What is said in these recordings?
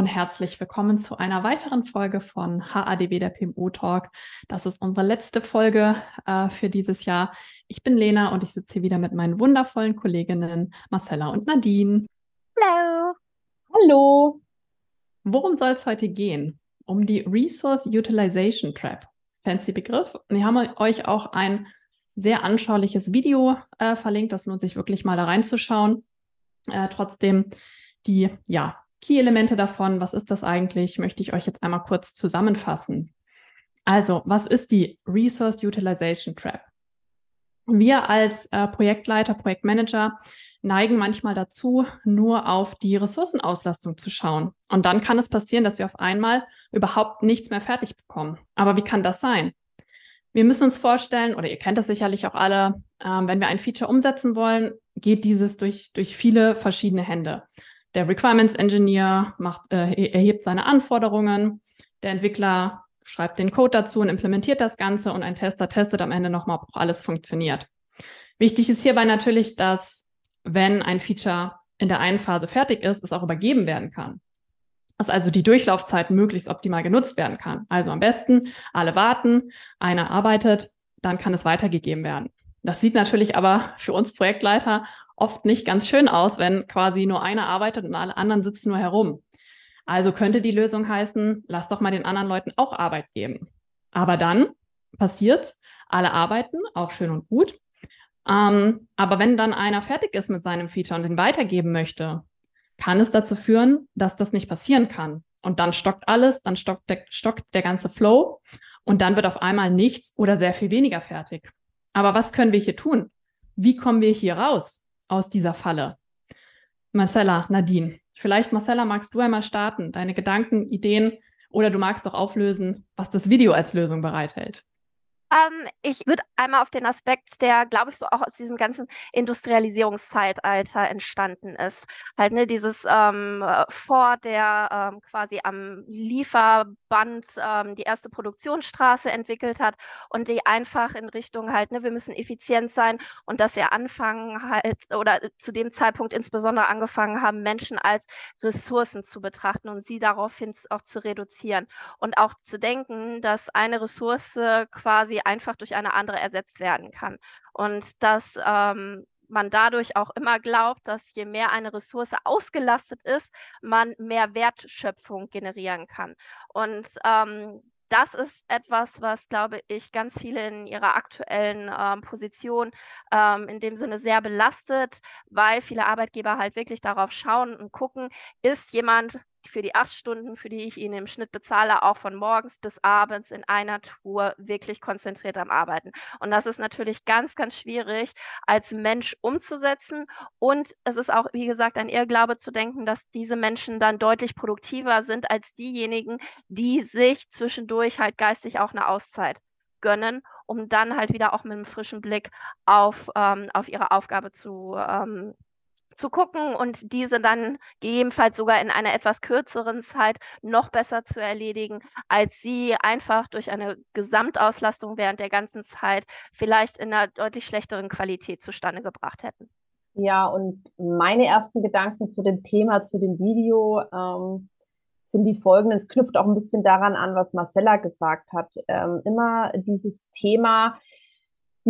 und herzlich willkommen zu einer weiteren Folge von HADW, der PMO Talk. Das ist unsere letzte Folge äh, für dieses Jahr. Ich bin Lena und ich sitze hier wieder mit meinen wundervollen Kolleginnen Marcella und Nadine. Hallo. Hallo. Worum soll es heute gehen? Um die Resource Utilization Trap. Fancy Begriff. Wir haben euch auch ein sehr anschauliches Video äh, verlinkt. Das lohnt sich wirklich mal da reinzuschauen. Äh, trotzdem die ja, Key-Elemente davon, was ist das eigentlich, möchte ich euch jetzt einmal kurz zusammenfassen. Also, was ist die Resource Utilization Trap? Wir als äh, Projektleiter, Projektmanager neigen manchmal dazu, nur auf die Ressourcenauslastung zu schauen. Und dann kann es passieren, dass wir auf einmal überhaupt nichts mehr fertig bekommen. Aber wie kann das sein? Wir müssen uns vorstellen, oder ihr kennt das sicherlich auch alle, ähm, wenn wir ein Feature umsetzen wollen, geht dieses durch, durch viele verschiedene Hände. Der Requirements Engineer macht, äh, erhebt seine Anforderungen, der Entwickler schreibt den Code dazu und implementiert das Ganze und ein Tester testet am Ende nochmal, ob auch alles funktioniert. Wichtig ist hierbei natürlich, dass wenn ein Feature in der einen Phase fertig ist, es auch übergeben werden kann. Dass also die Durchlaufzeit möglichst optimal genutzt werden kann. Also am besten alle warten, einer arbeitet, dann kann es weitergegeben werden. Das sieht natürlich aber für uns Projektleiter oft nicht ganz schön aus, wenn quasi nur einer arbeitet und alle anderen sitzen nur herum. Also könnte die Lösung heißen, lass doch mal den anderen Leuten auch Arbeit geben. Aber dann passiert's, alle arbeiten, auch schön und gut. Ähm, aber wenn dann einer fertig ist mit seinem Feature und den weitergeben möchte, kann es dazu führen, dass das nicht passieren kann. Und dann stockt alles, dann stockt der, stockt der ganze Flow und dann wird auf einmal nichts oder sehr viel weniger fertig. Aber was können wir hier tun? Wie kommen wir hier raus? Aus dieser Falle? Marcella, Nadine, vielleicht Marcella, magst du einmal starten, deine Gedanken, Ideen oder du magst doch auflösen, was das Video als Lösung bereithält. Ähm, ich würde einmal auf den Aspekt, der, glaube ich, so auch aus diesem ganzen Industrialisierungszeitalter entstanden ist. Halt, ne, dieses ähm, vor der ähm, quasi am Lieferband ähm, die erste Produktionsstraße entwickelt hat und die einfach in Richtung halt, ne, wir müssen effizient sein und dass wir anfangen halt oder zu dem Zeitpunkt insbesondere angefangen haben, Menschen als Ressourcen zu betrachten und sie daraufhin auch zu reduzieren und auch zu denken, dass eine Ressource quasi einfach durch eine andere ersetzt werden kann. Und dass ähm, man dadurch auch immer glaubt, dass je mehr eine Ressource ausgelastet ist, man mehr Wertschöpfung generieren kann. Und ähm, das ist etwas, was, glaube ich, ganz viele in ihrer aktuellen ähm, Position ähm, in dem Sinne sehr belastet, weil viele Arbeitgeber halt wirklich darauf schauen und gucken, ist jemand für die acht Stunden, für die ich ihn im Schnitt bezahle, auch von morgens bis abends in einer Tour wirklich konzentriert am Arbeiten. Und das ist natürlich ganz, ganz schwierig als Mensch umzusetzen. Und es ist auch, wie gesagt, ein Irrglaube zu denken, dass diese Menschen dann deutlich produktiver sind als diejenigen, die sich zwischendurch halt geistig auch eine Auszeit gönnen, um dann halt wieder auch mit einem frischen Blick auf, ähm, auf ihre Aufgabe zu, ähm, zu gucken und diese dann gegebenenfalls sogar in einer etwas kürzeren Zeit noch besser zu erledigen, als sie einfach durch eine Gesamtauslastung während der ganzen Zeit vielleicht in einer deutlich schlechteren Qualität zustande gebracht hätten. Ja, und meine ersten Gedanken zu dem Thema, zu dem Video, ähm, sind die folgenden. Es knüpft auch ein bisschen daran an, was Marcella gesagt hat. Ähm, immer dieses Thema,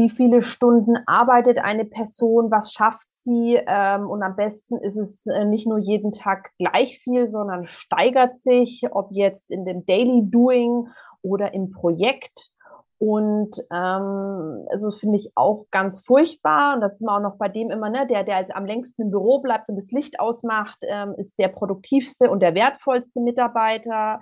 wie viele Stunden arbeitet eine Person, was schafft sie ähm, und am besten ist es äh, nicht nur jeden Tag gleich viel, sondern steigert sich, ob jetzt in dem Daily Doing oder im Projekt. Und ähm, also finde ich auch ganz furchtbar. Und das ist immer auch noch bei dem immer, ne, der, der als am längsten im Büro bleibt und das Licht ausmacht, ähm, ist der produktivste und der wertvollste Mitarbeiter.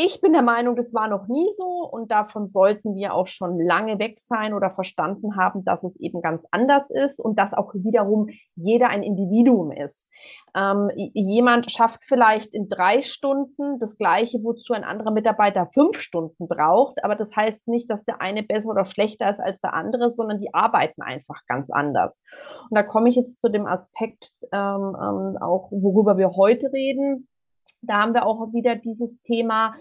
Ich bin der Meinung, das war noch nie so und davon sollten wir auch schon lange weg sein oder verstanden haben, dass es eben ganz anders ist und dass auch wiederum jeder ein Individuum ist. Ähm, jemand schafft vielleicht in drei Stunden das Gleiche, wozu ein anderer Mitarbeiter fünf Stunden braucht, aber das heißt nicht, dass der eine besser oder schlechter ist als der andere, sondern die arbeiten einfach ganz anders. Und da komme ich jetzt zu dem Aspekt, ähm, ähm, auch worüber wir heute reden da haben wir auch wieder dieses Thema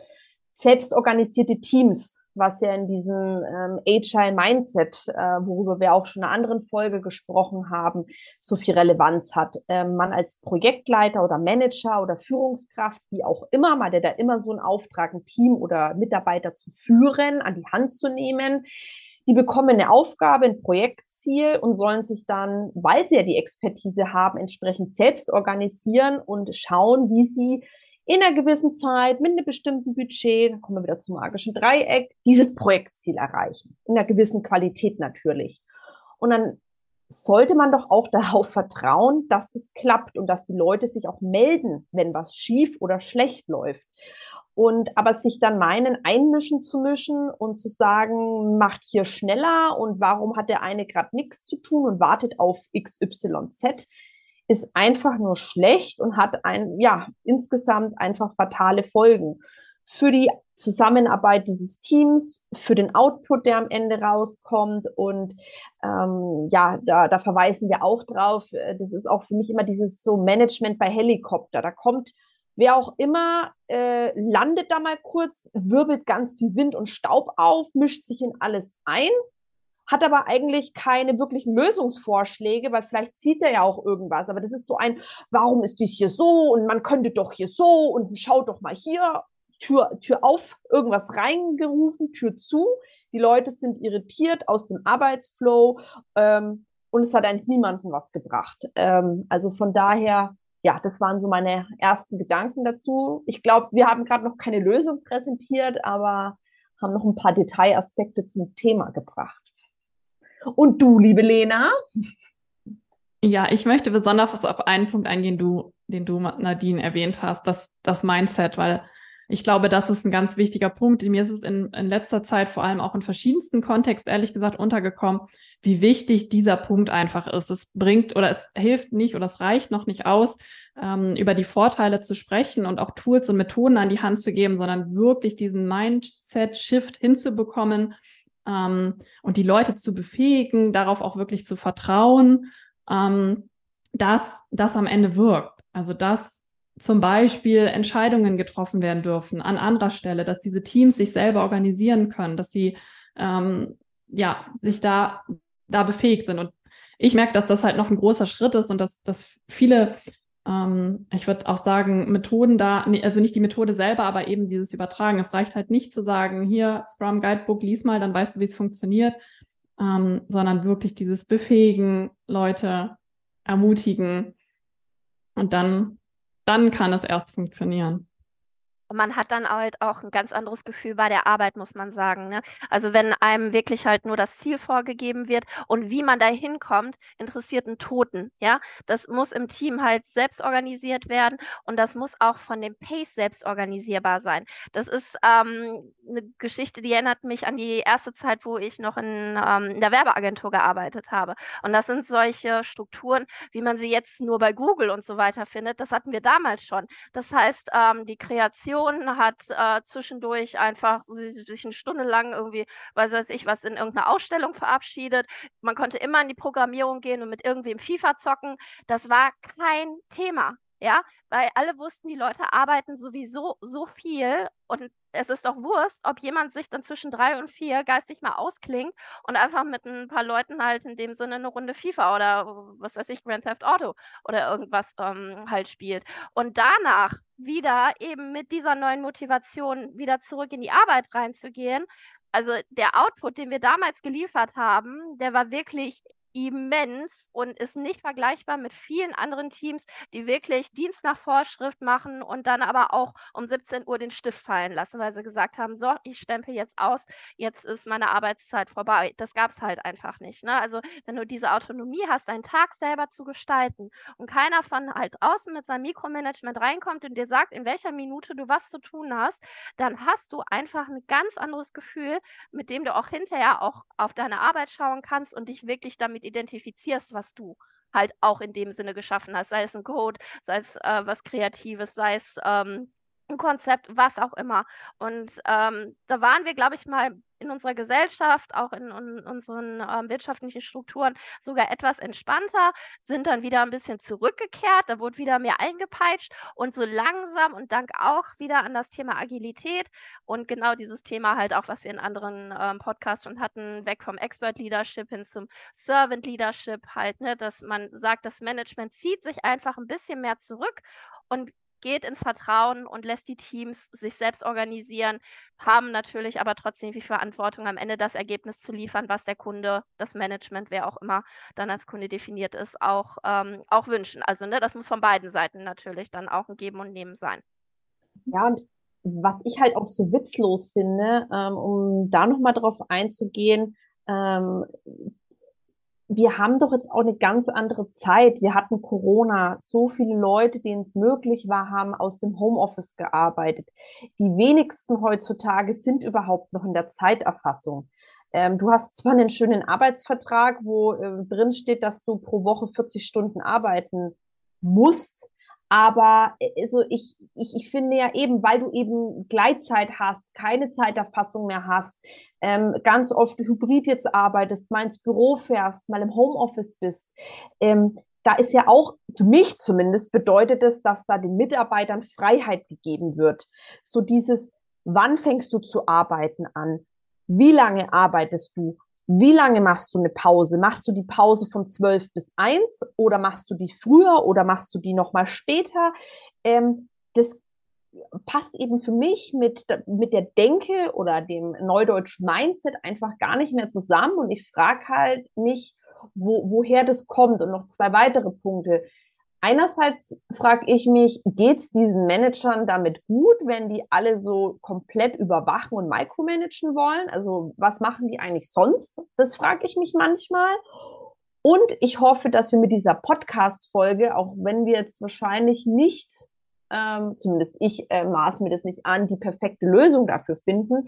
selbstorganisierte Teams, was ja in diesem ähm, Agile Mindset, äh, worüber wir auch schon in einer anderen Folge gesprochen haben, so viel Relevanz hat. Ähm, man als Projektleiter oder Manager oder Führungskraft, wie auch immer, man hat da immer so einen Auftrag, ein Team oder Mitarbeiter zu führen, an die Hand zu nehmen. Die bekommen eine Aufgabe, ein Projektziel und sollen sich dann, weil sie ja die Expertise haben, entsprechend selbst organisieren und schauen, wie sie in einer gewissen Zeit mit einem bestimmten Budget, dann kommen wir wieder zum magischen Dreieck, dieses Projektziel erreichen. In einer gewissen Qualität natürlich. Und dann sollte man doch auch darauf vertrauen, dass das klappt und dass die Leute sich auch melden, wenn was schief oder schlecht läuft. Und aber sich dann meinen, einmischen zu mischen und zu sagen, macht hier schneller und warum hat der eine gerade nichts zu tun und wartet auf XYZ, ist einfach nur schlecht und hat ein, ja, insgesamt einfach fatale Folgen für die Zusammenarbeit dieses Teams, für den Output, der am Ende rauskommt. Und ähm, ja, da, da verweisen wir auch drauf. Das ist auch für mich immer dieses so Management bei Helikopter. Da kommt wer auch immer, äh, landet da mal kurz, wirbelt ganz viel Wind und Staub auf, mischt sich in alles ein hat aber eigentlich keine wirklichen Lösungsvorschläge, weil vielleicht sieht er ja auch irgendwas. Aber das ist so ein, warum ist dies hier so und man könnte doch hier so und schaut doch mal hier, Tür, Tür auf, irgendwas reingerufen, Tür zu. Die Leute sind irritiert aus dem Arbeitsflow ähm, und es hat eigentlich niemandem was gebracht. Ähm, also von daher, ja, das waren so meine ersten Gedanken dazu. Ich glaube, wir haben gerade noch keine Lösung präsentiert, aber haben noch ein paar Detailaspekte zum Thema gebracht. Und du, liebe Lena? Ja, ich möchte besonders auf einen Punkt eingehen, du, den du, Nadine, erwähnt hast, das, das Mindset, weil ich glaube, das ist ein ganz wichtiger Punkt. Mir ist es in, in letzter Zeit vor allem auch in verschiedensten Kontexten, ehrlich gesagt, untergekommen, wie wichtig dieser Punkt einfach ist. Es bringt oder es hilft nicht oder es reicht noch nicht aus, ähm, über die Vorteile zu sprechen und auch Tools und Methoden an die Hand zu geben, sondern wirklich diesen Mindset-Shift hinzubekommen, ähm, und die Leute zu befähigen, darauf auch wirklich zu vertrauen, ähm, dass das am Ende wirkt. Also dass zum Beispiel Entscheidungen getroffen werden dürfen an anderer Stelle, dass diese Teams sich selber organisieren können, dass sie ähm, ja sich da da befähigt sind. Und ich merke, dass das halt noch ein großer Schritt ist und dass, dass viele ähm, ich würde auch sagen, Methoden da, also nicht die Methode selber, aber eben dieses Übertragen. Es reicht halt nicht zu sagen, hier, Scrum Guidebook, lies mal, dann weißt du, wie es funktioniert, ähm, sondern wirklich dieses Befähigen, Leute ermutigen und dann, dann kann es erst funktionieren. Und man hat dann halt auch ein ganz anderes Gefühl bei der Arbeit, muss man sagen. Ne? Also wenn einem wirklich halt nur das Ziel vorgegeben wird und wie man da hinkommt, interessiert einen Toten. Ja, das muss im Team halt selbst organisiert werden und das muss auch von dem Pace selbst organisierbar sein. Das ist ähm, eine Geschichte, die erinnert mich an die erste Zeit, wo ich noch in, ähm, in der Werbeagentur gearbeitet habe. Und das sind solche Strukturen, wie man sie jetzt nur bei Google und so weiter findet. Das hatten wir damals schon. Das heißt, ähm, die Kreation Redaktion hat äh, zwischendurch einfach sich eine Stunde lang irgendwie, weiß weiß ich was, in irgendeiner Ausstellung verabschiedet. Man konnte immer in die Programmierung gehen und mit irgendwem FIFA zocken. Das war kein Thema. Ja, weil alle wussten, die Leute arbeiten sowieso so viel und es ist doch Wurst, ob jemand sich dann zwischen drei und vier geistig mal ausklingt und einfach mit ein paar Leuten halt in dem Sinne eine Runde FIFA oder was weiß ich, Grand Theft Auto oder irgendwas ähm, halt spielt. Und danach wieder eben mit dieser neuen Motivation wieder zurück in die Arbeit reinzugehen. Also der Output, den wir damals geliefert haben, der war wirklich immens und ist nicht vergleichbar mit vielen anderen Teams, die wirklich Dienst nach Vorschrift machen und dann aber auch um 17 Uhr den Stift fallen lassen, weil sie gesagt haben, so, ich stempel jetzt aus, jetzt ist meine Arbeitszeit vorbei. Das gab es halt einfach nicht. Ne? Also wenn du diese Autonomie hast, deinen Tag selber zu gestalten und keiner von halt außen mit seinem Mikromanagement reinkommt und dir sagt, in welcher Minute du was zu tun hast, dann hast du einfach ein ganz anderes Gefühl, mit dem du auch hinterher auch auf deine Arbeit schauen kannst und dich wirklich damit identifizierst, was du halt auch in dem Sinne geschaffen hast, sei es ein Code, sei es äh, was Kreatives, sei es ähm, ein Konzept, was auch immer. Und ähm, da waren wir, glaube ich, mal in unserer Gesellschaft, auch in, in unseren ähm, wirtschaftlichen Strukturen sogar etwas entspannter, sind dann wieder ein bisschen zurückgekehrt, da wurde wieder mehr eingepeitscht und so langsam und dank auch wieder an das Thema Agilität und genau dieses Thema halt auch, was wir in anderen ähm, Podcasts schon hatten, weg vom Expert Leadership hin zum Servant Leadership halt, ne, dass man sagt, das Management zieht sich einfach ein bisschen mehr zurück und geht ins Vertrauen und lässt die Teams sich selbst organisieren, haben natürlich aber trotzdem die Verantwortung, am Ende das Ergebnis zu liefern, was der Kunde, das Management, wer auch immer dann als Kunde definiert ist, auch, ähm, auch wünschen. Also ne, das muss von beiden Seiten natürlich dann auch ein Geben und Nehmen sein. Ja, und was ich halt auch so witzlos finde, ähm, um da nochmal drauf einzugehen, ähm, wir haben doch jetzt auch eine ganz andere Zeit. Wir hatten Corona. So viele Leute, denen es möglich war, haben aus dem Homeoffice gearbeitet. Die wenigsten heutzutage sind überhaupt noch in der Zeiterfassung. Ähm, du hast zwar einen schönen Arbeitsvertrag, wo äh, drin steht, dass du pro Woche 40 Stunden arbeiten musst. Aber also ich, ich, ich finde ja eben, weil du eben Gleitzeit hast, keine Zeiterfassung mehr hast, ähm, ganz oft hybrid jetzt arbeitest, mal ins Büro fährst, mal im Homeoffice bist, ähm, da ist ja auch, für mich zumindest, bedeutet es, dass da den Mitarbeitern Freiheit gegeben wird. So dieses, wann fängst du zu arbeiten an? Wie lange arbeitest du? Wie lange machst du eine Pause? Machst du die Pause von 12 bis 1 oder machst du die früher oder machst du die nochmal später? Ähm, das passt eben für mich mit, mit der Denke oder dem Neudeutsch Mindset einfach gar nicht mehr zusammen. Und ich frage halt mich, wo, woher das kommt. Und noch zwei weitere Punkte. Einerseits frage ich mich, geht es diesen Managern damit gut, wenn die alle so komplett überwachen und micromanagen wollen? Also was machen die eigentlich sonst? Das frage ich mich manchmal. Und ich hoffe, dass wir mit dieser Podcast-Folge, auch wenn wir jetzt wahrscheinlich nicht, ähm, zumindest ich äh, maß mir das nicht an, die perfekte Lösung dafür finden,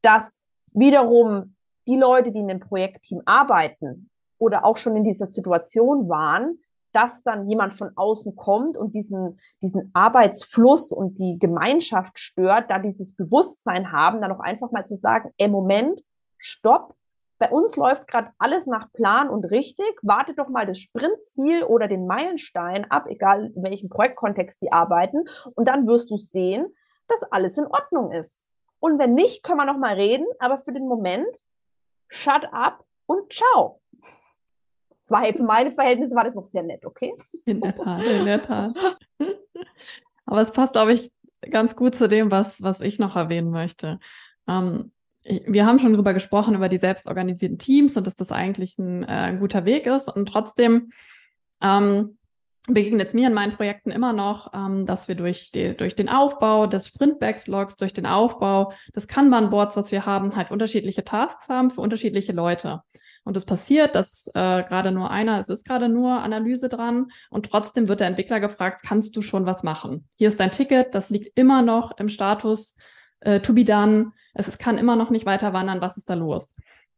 dass wiederum die Leute, die in dem Projektteam arbeiten oder auch schon in dieser Situation waren, dass dann jemand von außen kommt und diesen, diesen Arbeitsfluss und die Gemeinschaft stört, da dieses Bewusstsein haben, dann auch einfach mal zu sagen, ey, Moment, stopp, bei uns läuft gerade alles nach Plan und richtig, warte doch mal das Sprintziel oder den Meilenstein ab, egal in welchem Projektkontext die arbeiten, und dann wirst du sehen, dass alles in Ordnung ist. Und wenn nicht, können wir noch mal reden, aber für den Moment, shut up und ciao. Zwar für meine Verhältnisse war das noch sehr nett, okay? In der Tat, in der Tat. Aber es passt, glaube ich, ganz gut zu dem, was, was ich noch erwähnen möchte. Ähm, wir haben schon darüber gesprochen, über die selbstorganisierten Teams und dass das eigentlich ein, äh, ein guter Weg ist. Und trotzdem ähm, begegnet es mir in meinen Projekten immer noch, ähm, dass wir durch, die, durch den Aufbau des Sprint-Backlogs, durch den Aufbau des Kanban-Boards, was wir haben, halt unterschiedliche Tasks haben für unterschiedliche Leute. Und es passiert, dass äh, gerade nur einer, es ist gerade nur Analyse dran und trotzdem wird der Entwickler gefragt, kannst du schon was machen? Hier ist dein Ticket, das liegt immer noch im Status äh, to be done. Es, es kann immer noch nicht weiter wandern, was ist da los?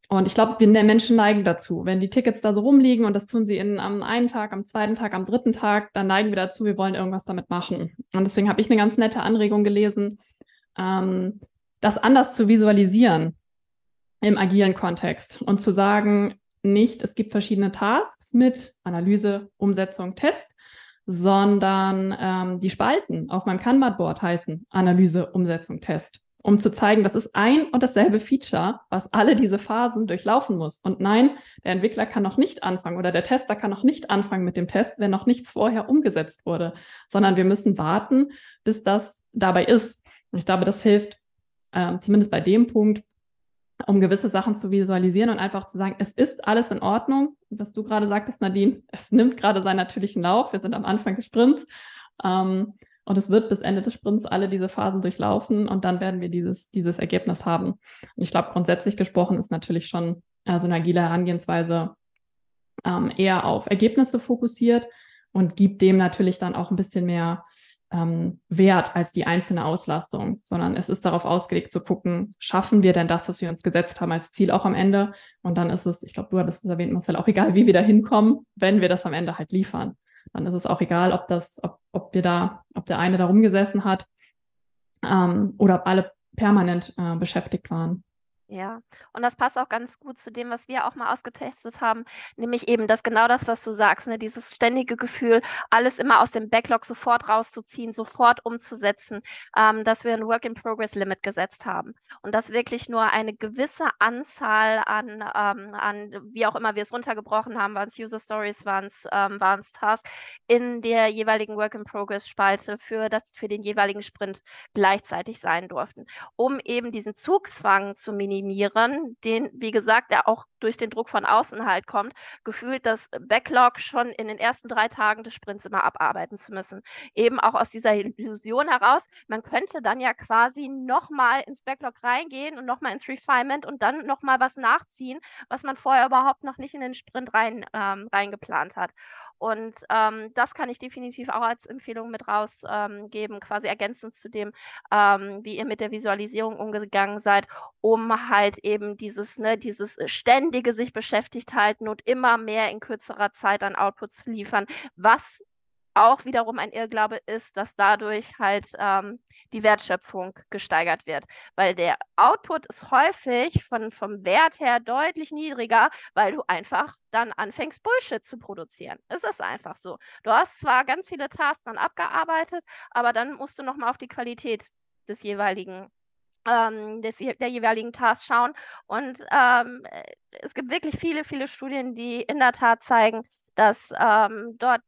Und ich glaube, wir Menschen neigen dazu. Wenn die Tickets da so rumliegen und das tun sie in, am einen Tag, am zweiten Tag, am dritten Tag, dann neigen wir dazu, wir wollen irgendwas damit machen. Und deswegen habe ich eine ganz nette Anregung gelesen, ähm, das anders zu visualisieren im agilen Kontext und zu sagen, nicht, es gibt verschiedene Tasks mit Analyse, Umsetzung, Test, sondern ähm, die Spalten auf meinem Kanban-Board heißen Analyse, Umsetzung, Test, um zu zeigen, das ist ein und dasselbe Feature, was alle diese Phasen durchlaufen muss. Und nein, der Entwickler kann noch nicht anfangen oder der Tester kann noch nicht anfangen mit dem Test, wenn noch nichts vorher umgesetzt wurde, sondern wir müssen warten, bis das dabei ist. Und ich glaube, das hilft äh, zumindest bei dem Punkt, um gewisse Sachen zu visualisieren und einfach zu sagen, es ist alles in Ordnung. Was du gerade sagtest, Nadine, es nimmt gerade seinen natürlichen Lauf. Wir sind am Anfang des Sprints. Ähm, und es wird bis Ende des Sprints alle diese Phasen durchlaufen und dann werden wir dieses, dieses Ergebnis haben. Und ich glaube, grundsätzlich gesprochen ist natürlich schon so eine agile Herangehensweise ähm, eher auf Ergebnisse fokussiert und gibt dem natürlich dann auch ein bisschen mehr ähm, Wert als die einzelne Auslastung, sondern es ist darauf ausgelegt zu gucken, schaffen wir denn das, was wir uns gesetzt haben als Ziel auch am Ende? Und dann ist es, ich glaube, du hattest es erwähnt, Marcel, auch egal, wie wir da hinkommen, wenn wir das am Ende halt liefern. Dann ist es auch egal, ob das, ob, ob wir da, ob der eine da rumgesessen hat ähm, oder ob alle permanent äh, beschäftigt waren. Ja, und das passt auch ganz gut zu dem, was wir auch mal ausgetestet haben, nämlich eben das genau das, was du sagst, ne? Dieses ständige Gefühl, alles immer aus dem Backlog sofort rauszuziehen, sofort umzusetzen, ähm, dass wir ein Work-in-Progress-Limit gesetzt haben und dass wirklich nur eine gewisse Anzahl an, ähm, an wie auch immer wir es runtergebrochen haben, waren es User Stories, waren es ähm, Tasks, in der jeweiligen Work-in-Progress-Spalte für, für den jeweiligen Sprint gleichzeitig sein durften, um eben diesen Zugzwang zu minimieren minimieren, den, wie gesagt, der auch durch den Druck von außen halt kommt, gefühlt das Backlog schon in den ersten drei Tagen des Sprints immer abarbeiten zu müssen. Eben auch aus dieser Illusion heraus, man könnte dann ja quasi nochmal ins Backlog reingehen und nochmal ins Refinement und dann nochmal was nachziehen, was man vorher überhaupt noch nicht in den Sprint rein, ähm, reingeplant hat. Und ähm, das kann ich definitiv auch als Empfehlung mit rausgeben, ähm, quasi ergänzend zu dem, ähm, wie ihr mit der Visualisierung umgegangen seid, um halt eben dieses, ne, dieses ständige sich beschäftigt halten und immer mehr in kürzerer Zeit an Outputs liefern, was auch wiederum ein Irrglaube ist, dass dadurch halt ähm, die Wertschöpfung gesteigert wird. Weil der Output ist häufig von, vom Wert her deutlich niedriger, weil du einfach dann anfängst, Bullshit zu produzieren. Es ist einfach so. Du hast zwar ganz viele Tasks dann abgearbeitet, aber dann musst du nochmal auf die Qualität des jeweiligen ähm, des, der jeweiligen Tasks schauen. Und ähm, es gibt wirklich viele, viele Studien, die in der Tat zeigen, dass ähm, dort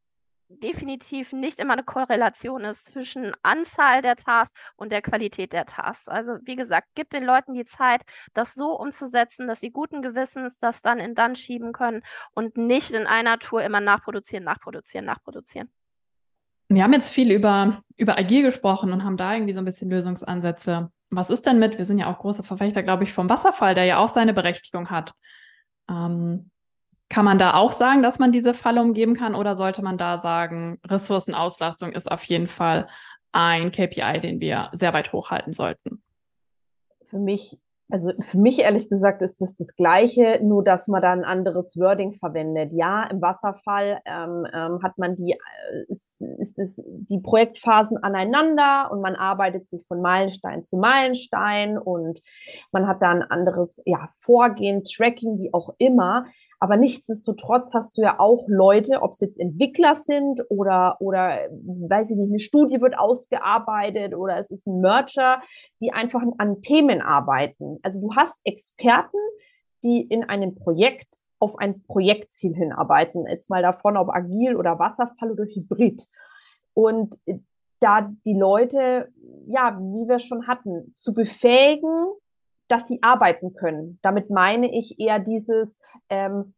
definitiv nicht immer eine Korrelation ist zwischen Anzahl der Tasks und der Qualität der Tasks. Also wie gesagt, gibt den Leuten die Zeit, das so umzusetzen, dass sie guten Gewissens das dann in dann schieben können und nicht in einer Tour immer nachproduzieren, nachproduzieren, nachproduzieren. Wir haben jetzt viel über, über Agil gesprochen und haben da irgendwie so ein bisschen Lösungsansätze. Was ist denn mit, wir sind ja auch große Verfechter, glaube ich, vom Wasserfall, der ja auch seine Berechtigung hat. Ähm, kann man da auch sagen, dass man diese Falle umgeben kann oder sollte man da sagen, Ressourcenauslastung ist auf jeden Fall ein KPI, den wir sehr weit hochhalten sollten? Für mich, also für mich ehrlich gesagt ist das das Gleiche, nur dass man da ein anderes Wording verwendet. Ja, im Wasserfall ähm, ähm, hat man die, äh, ist, ist es die Projektphasen aneinander und man arbeitet sich von Meilenstein zu Meilenstein und man hat da ein anderes ja, Vorgehen, Tracking, wie auch immer. Aber nichtsdestotrotz hast du ja auch Leute, ob es jetzt Entwickler sind oder, oder, weiß ich nicht, eine Studie wird ausgearbeitet oder es ist ein Merger, die einfach an Themen arbeiten. Also du hast Experten, die in einem Projekt auf ein Projektziel hinarbeiten. Jetzt mal davon, ob agil oder Wasserfall oder Hybrid. Und da die Leute, ja, wie wir schon hatten, zu befähigen, dass sie arbeiten können. Damit meine ich eher dieses, ähm,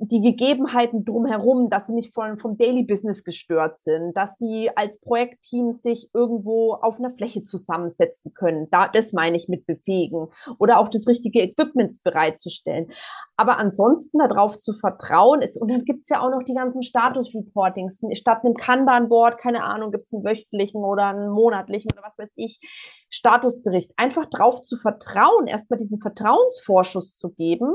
die Gegebenheiten drumherum, dass sie nicht von, vom Daily Business gestört sind, dass sie als Projektteam sich irgendwo auf einer Fläche zusammensetzen können. Da, das meine ich mit befähigen oder auch das richtige Equipment bereitzustellen. Aber ansonsten darauf zu vertrauen ist, und dann gibt's ja auch noch die ganzen Status-Reportings. Statt einem Kanban-Board, keine Ahnung, gibt's einen wöchentlichen oder einen monatlichen oder was weiß ich, Statusbericht. Einfach darauf zu vertrauen, erstmal diesen Vertrauensvorschuss zu geben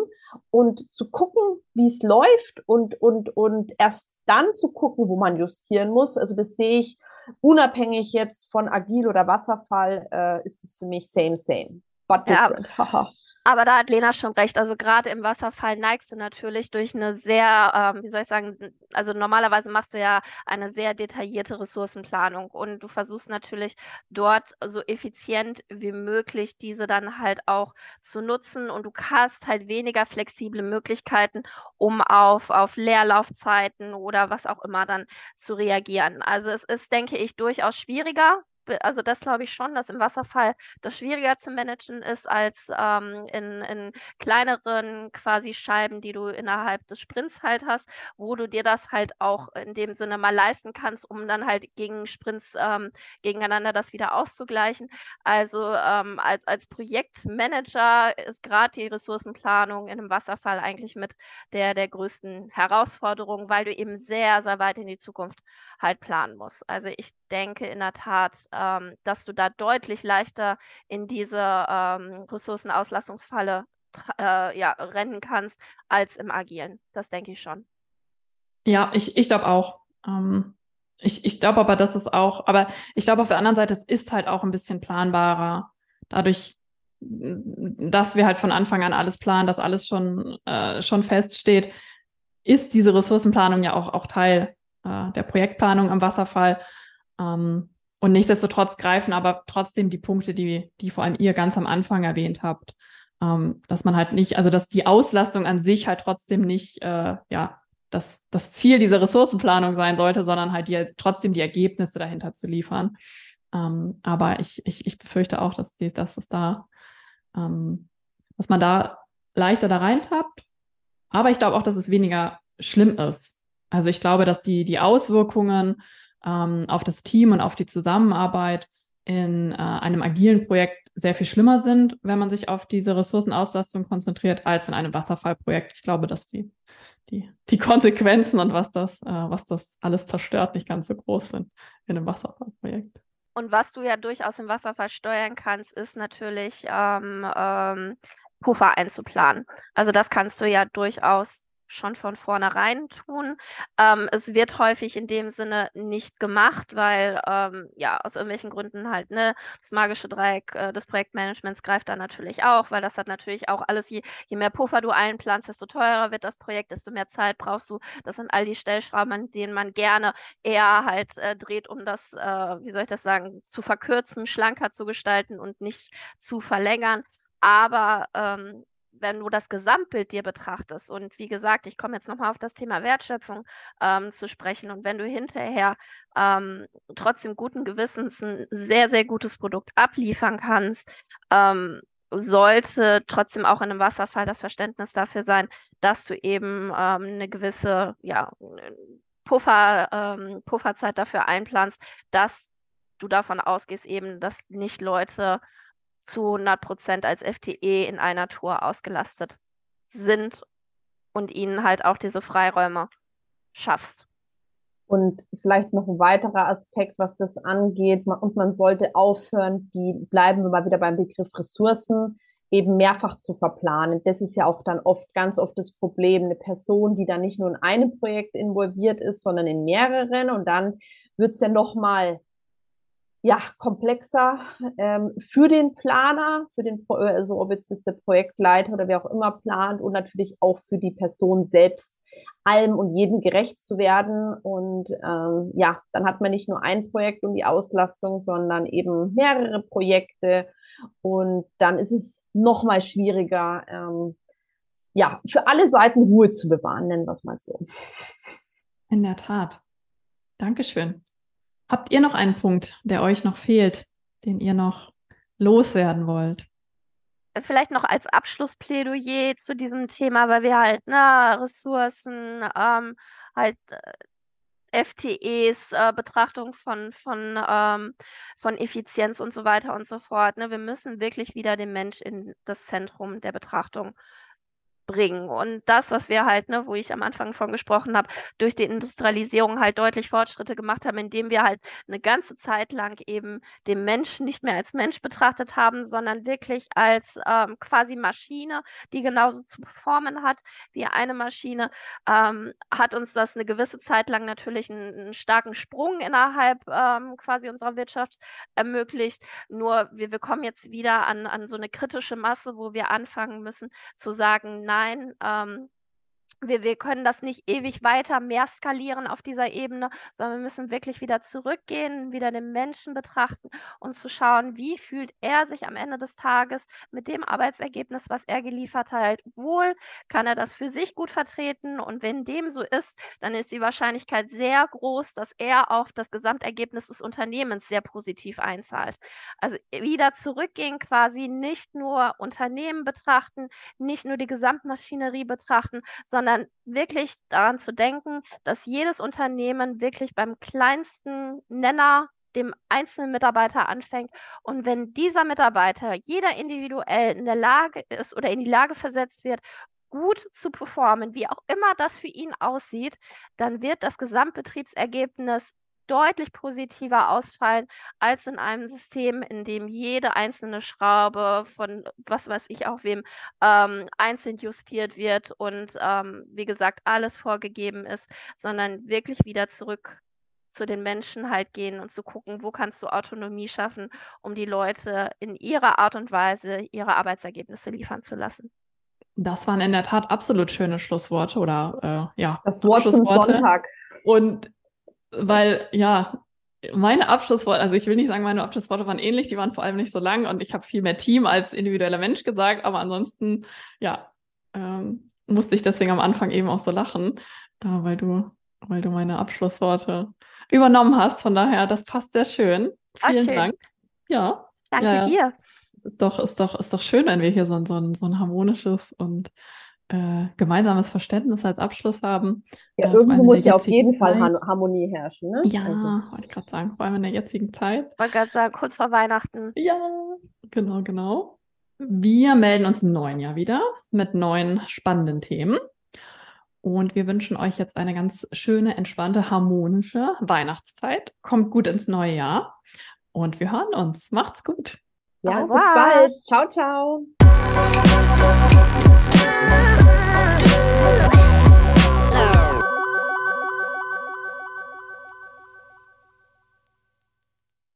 und zu gucken, wie es läuft und, und, und erst dann zu gucken, wo man justieren muss. Also das sehe ich unabhängig jetzt von Agil oder Wasserfall, äh, ist es für mich same, same, but different. Ja. Aber da hat Lena schon recht. Also gerade im Wasserfall neigst du natürlich durch eine sehr, ähm, wie soll ich sagen, also normalerweise machst du ja eine sehr detaillierte Ressourcenplanung und du versuchst natürlich dort so effizient wie möglich diese dann halt auch zu nutzen und du hast halt weniger flexible Möglichkeiten, um auf, auf Leerlaufzeiten oder was auch immer dann zu reagieren. Also es ist, denke ich, durchaus schwieriger, also das glaube ich schon, dass im Wasserfall das schwieriger zu managen ist als ähm, in, in kleineren quasi Scheiben, die du innerhalb des Sprints halt hast, wo du dir das halt auch in dem Sinne mal leisten kannst, um dann halt gegen Sprints ähm, gegeneinander das wieder auszugleichen. Also ähm, als, als Projektmanager ist gerade die Ressourcenplanung in einem Wasserfall eigentlich mit der, der größten Herausforderung, weil du eben sehr, sehr weit in die Zukunft halt planen musst. Also ich denke in der Tat, ähm, dass du da deutlich leichter in diese ähm, Ressourcenauslastungsfalle äh, ja, rennen kannst als im Agilen. Das denke ich schon. Ja, ich, ich glaube auch. Ähm, ich ich glaube aber, dass es auch, aber ich glaube auf der anderen Seite, es ist halt auch ein bisschen planbarer. Dadurch, dass wir halt von Anfang an alles planen, dass alles schon, äh, schon feststeht, ist diese Ressourcenplanung ja auch, auch Teil äh, der Projektplanung am Wasserfall. Ähm, und nichtsdestotrotz greifen aber trotzdem die Punkte, die, die vor allem ihr ganz am Anfang erwähnt habt, ähm, dass man halt nicht, also dass die Auslastung an sich halt trotzdem nicht, äh, ja, das, das Ziel dieser Ressourcenplanung sein sollte, sondern halt die, trotzdem die Ergebnisse dahinter zu liefern. Ähm, aber ich, ich, ich befürchte auch, dass, die, dass es da, ähm, dass man da leichter da reintappt. Aber ich glaube auch, dass es weniger schlimm ist. Also ich glaube, dass die, die Auswirkungen ähm, auf das Team und auf die Zusammenarbeit in äh, einem agilen Projekt sehr viel schlimmer sind, wenn man sich auf diese Ressourcenauslastung konzentriert, als in einem Wasserfallprojekt. Ich glaube, dass die, die, die Konsequenzen und was das, äh, was das alles zerstört, nicht ganz so groß sind in einem Wasserfallprojekt. Und was du ja durchaus im Wasserfall steuern kannst, ist natürlich ähm, ähm, Puffer einzuplanen. Also das kannst du ja durchaus schon von vornherein tun. Ähm, es wird häufig in dem Sinne nicht gemacht, weil ähm, ja aus irgendwelchen Gründen halt ne das magische Dreieck äh, des Projektmanagements greift da natürlich auch, weil das hat natürlich auch alles je, je mehr Puffer du einplanst, desto teurer wird das Projekt, desto mehr Zeit brauchst du. Das sind all die Stellschrauben, an denen man gerne eher halt äh, dreht, um das, äh, wie soll ich das sagen, zu verkürzen, schlanker zu gestalten und nicht zu verlängern. Aber ähm, wenn du das Gesamtbild dir betrachtest und wie gesagt, ich komme jetzt nochmal auf das Thema Wertschöpfung ähm, zu sprechen und wenn du hinterher ähm, trotzdem guten Gewissens ein sehr, sehr gutes Produkt abliefern kannst, ähm, sollte trotzdem auch in einem Wasserfall das Verständnis dafür sein, dass du eben ähm, eine gewisse ja, Puffer, ähm, Pufferzeit dafür einplanst, dass du davon ausgehst eben, dass nicht Leute zu 100 Prozent als FTE in einer Tour ausgelastet sind und ihnen halt auch diese Freiräume schaffst. Und vielleicht noch ein weiterer Aspekt, was das angeht, und man sollte aufhören, die bleiben wir mal wieder beim Begriff Ressourcen, eben mehrfach zu verplanen. Das ist ja auch dann oft, ganz oft das Problem, eine Person, die dann nicht nur in einem Projekt involviert ist, sondern in mehreren und dann wird es ja nochmal ja, komplexer ähm, für den Planer, für den, also ob jetzt das der Projektleiter oder wer auch immer plant und natürlich auch für die Person selbst, allem und jedem gerecht zu werden. Und ähm, ja, dann hat man nicht nur ein Projekt und die Auslastung, sondern eben mehrere Projekte. Und dann ist es noch mal schwieriger, ähm, ja, für alle Seiten Ruhe zu bewahren, nennen wir es mal so. In der Tat. Dankeschön. Habt ihr noch einen Punkt, der euch noch fehlt, den ihr noch loswerden wollt? Vielleicht noch als Abschlussplädoyer zu diesem Thema, weil wir halt, ne, Ressourcen, ähm, halt äh, FTEs, äh, Betrachtung von, von, ähm, von Effizienz und so weiter und so fort. Ne? Wir müssen wirklich wieder den Mensch in das Zentrum der Betrachtung bringen. Und das, was wir halt, ne, wo ich am Anfang von gesprochen habe, durch die Industrialisierung halt deutlich Fortschritte gemacht haben, indem wir halt eine ganze Zeit lang eben den Menschen nicht mehr als Mensch betrachtet haben, sondern wirklich als ähm, quasi Maschine, die genauso zu performen hat wie eine Maschine, ähm, hat uns das eine gewisse Zeit lang natürlich einen, einen starken Sprung innerhalb ähm, quasi unserer Wirtschaft ermöglicht. Nur wir, wir kommen jetzt wieder an, an so eine kritische Masse, wo wir anfangen müssen zu sagen, nein, ähm, wir, wir können das nicht ewig weiter mehr skalieren auf dieser Ebene, sondern wir müssen wirklich wieder zurückgehen, wieder den Menschen betrachten und zu schauen, wie fühlt er sich am Ende des Tages mit dem Arbeitsergebnis, was er geliefert hat, wohl, kann er das für sich gut vertreten und wenn dem so ist, dann ist die Wahrscheinlichkeit sehr groß, dass er auf das Gesamtergebnis des Unternehmens sehr positiv einzahlt. Also wieder zurückgehen, quasi nicht nur Unternehmen betrachten, nicht nur die Gesamtmaschinerie betrachten, sondern sondern wirklich daran zu denken, dass jedes Unternehmen wirklich beim kleinsten Nenner dem einzelnen Mitarbeiter anfängt. Und wenn dieser Mitarbeiter, jeder individuell in der Lage ist oder in die Lage versetzt wird, gut zu performen, wie auch immer das für ihn aussieht, dann wird das Gesamtbetriebsergebnis deutlich positiver ausfallen als in einem System, in dem jede einzelne Schraube von was weiß ich auch wem ähm, einzeln justiert wird und ähm, wie gesagt alles vorgegeben ist, sondern wirklich wieder zurück zu den Menschen halt gehen und zu gucken, wo kannst du Autonomie schaffen, um die Leute in ihrer Art und Weise ihre Arbeitsergebnisse liefern zu lassen. Das waren in der Tat absolut schöne Schlussworte oder äh, ja. Das Wort zum Sonntag. Und weil, ja, meine Abschlussworte, also ich will nicht sagen, meine Abschlussworte waren ähnlich, die waren vor allem nicht so lang und ich habe viel mehr Team als individueller Mensch gesagt, aber ansonsten, ja, ähm, musste ich deswegen am Anfang eben auch so lachen, äh, weil du, weil du meine Abschlussworte übernommen hast. Von daher, das passt sehr schön. Vielen schön. Dank. Ja. Danke ja, dir. Es ist doch, ist doch, ist doch schön, wenn wir hier so, so, so ein harmonisches und äh, gemeinsames Verständnis als Abschluss haben. Ja, äh, irgendwo muss ja auf jeden Fall Zeit. Harmonie herrschen. Ne? Ja, also. wollte ich gerade sagen, vor allem in der jetzigen Zeit. Ich wollte gerade sagen, kurz vor Weihnachten. Ja, genau, genau. Wir melden uns im neuen Jahr wieder mit neuen spannenden Themen. Und wir wünschen euch jetzt eine ganz schöne, entspannte, harmonische Weihnachtszeit. Kommt gut ins neue Jahr und wir hören uns. Macht's gut. Ja, bis bald. Ciao, ciao. Oh,